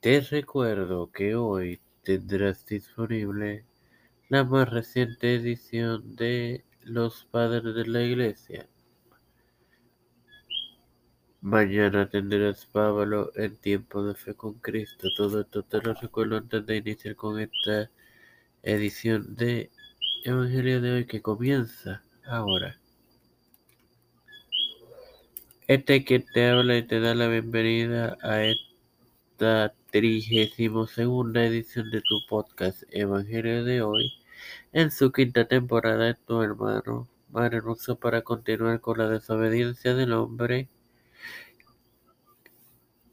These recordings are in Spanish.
Te recuerdo que hoy tendrás disponible la más reciente edición de Los Padres de la Iglesia. Mañana tendrás Pablo en tiempo de fe con Cristo. Todo esto te lo recuerdo antes de iniciar con esta edición de Evangelio de hoy que comienza ahora. Este que te habla y te da la bienvenida a esta trigésimo segunda edición de tu podcast Evangelio de hoy. En su quinta temporada, tu hermano Madre para continuar con la desobediencia del hombre.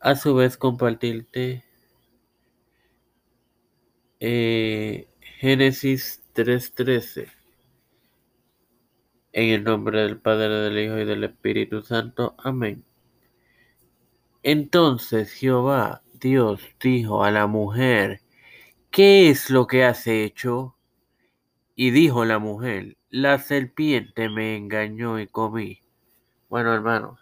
A su vez, compartirte eh, Génesis 3:13. En el nombre del Padre, del Hijo y del Espíritu Santo. Amén. Entonces Jehová, Dios, dijo a la mujer, ¿qué es lo que has hecho? Y dijo la mujer, la serpiente me engañó y comí. Bueno, hermanos,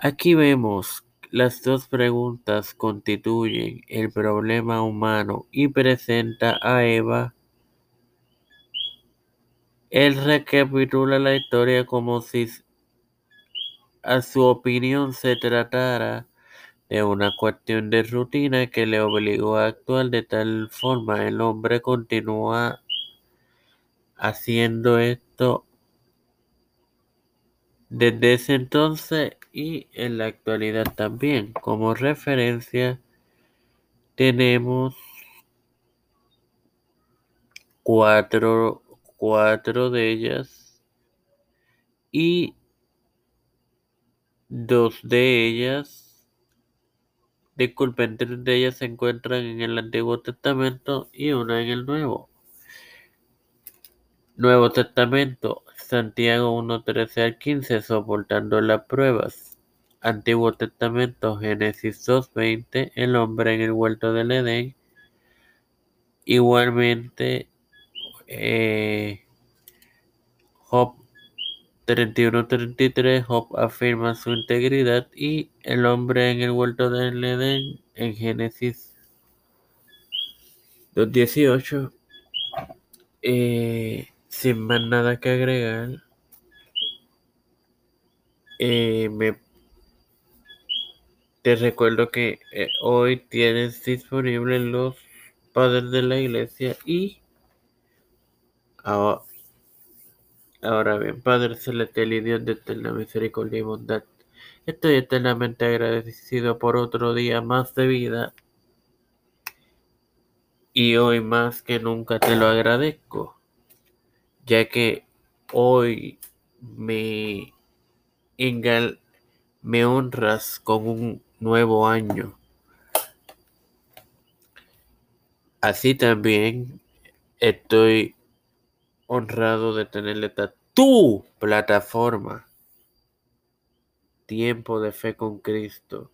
aquí vemos las dos preguntas constituyen el problema humano y presenta a Eva él recapitula la historia como si a su opinión se tratara de una cuestión de rutina que le obligó a actuar de tal forma. El hombre continúa haciendo esto desde ese entonces y en la actualidad también. Como referencia tenemos cuatro cuatro de ellas y dos de ellas, disculpen, tres de ellas se encuentran en el Antiguo Testamento y una en el Nuevo. Nuevo Testamento, Santiago 1, 13 al 15, soportando las pruebas. Antiguo Testamento, Génesis 2, 20, el hombre en el huerto del Edén. Igualmente, eh, Job 31-33, Job afirma su integridad y el hombre en el huerto del Edén en Génesis 2.18. Eh, sin más nada que agregar, eh, te recuerdo que eh, hoy tienes disponibles los padres de la iglesia y Ahora, bien, Padre Celestial y Dios de eterna misericordia y bondad, estoy eternamente agradecido por otro día más de vida y hoy más que nunca te lo agradezco, ya que hoy me, me honras con un nuevo año. Así también estoy honrado de tenerle tu plataforma. Tiempo de fe con Cristo.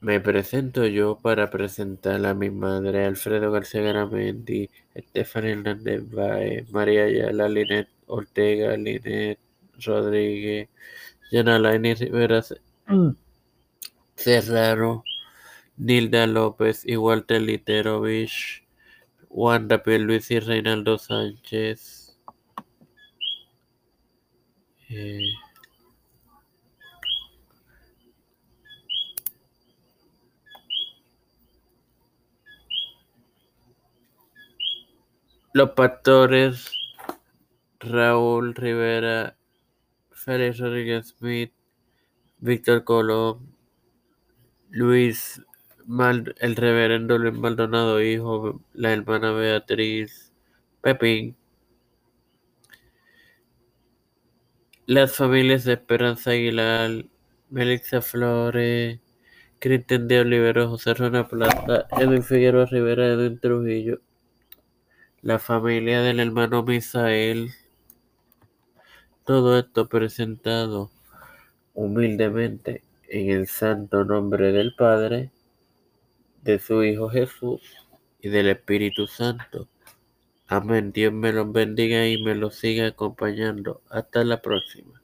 Me presento yo para presentar a mi madre, Alfredo García Garamendi, Estefan Hernández Baez, María Ayala, Linet Ortega, Linet Rodríguez, Yanalaini Rivera Serrano. Nilda López y Walter Literovich, Wanda Luis y Reinaldo Sánchez. Eh, los pastores Raúl Rivera, Félix Rodríguez Smith, Víctor Colón, Luis el reverendo Luis Maldonado, hijo, la hermana Beatriz, Pepín, las familias de Esperanza Aguilar, Melissa Flores, Cristian de Olivero, José Rona Plata, Edwin Figueroa Rivera, Edwin Trujillo, la familia del hermano Misael, todo esto presentado humildemente en el santo nombre del Padre, de su Hijo Jesús y del Espíritu Santo. Amén. Dios me los bendiga y me los siga acompañando. Hasta la próxima.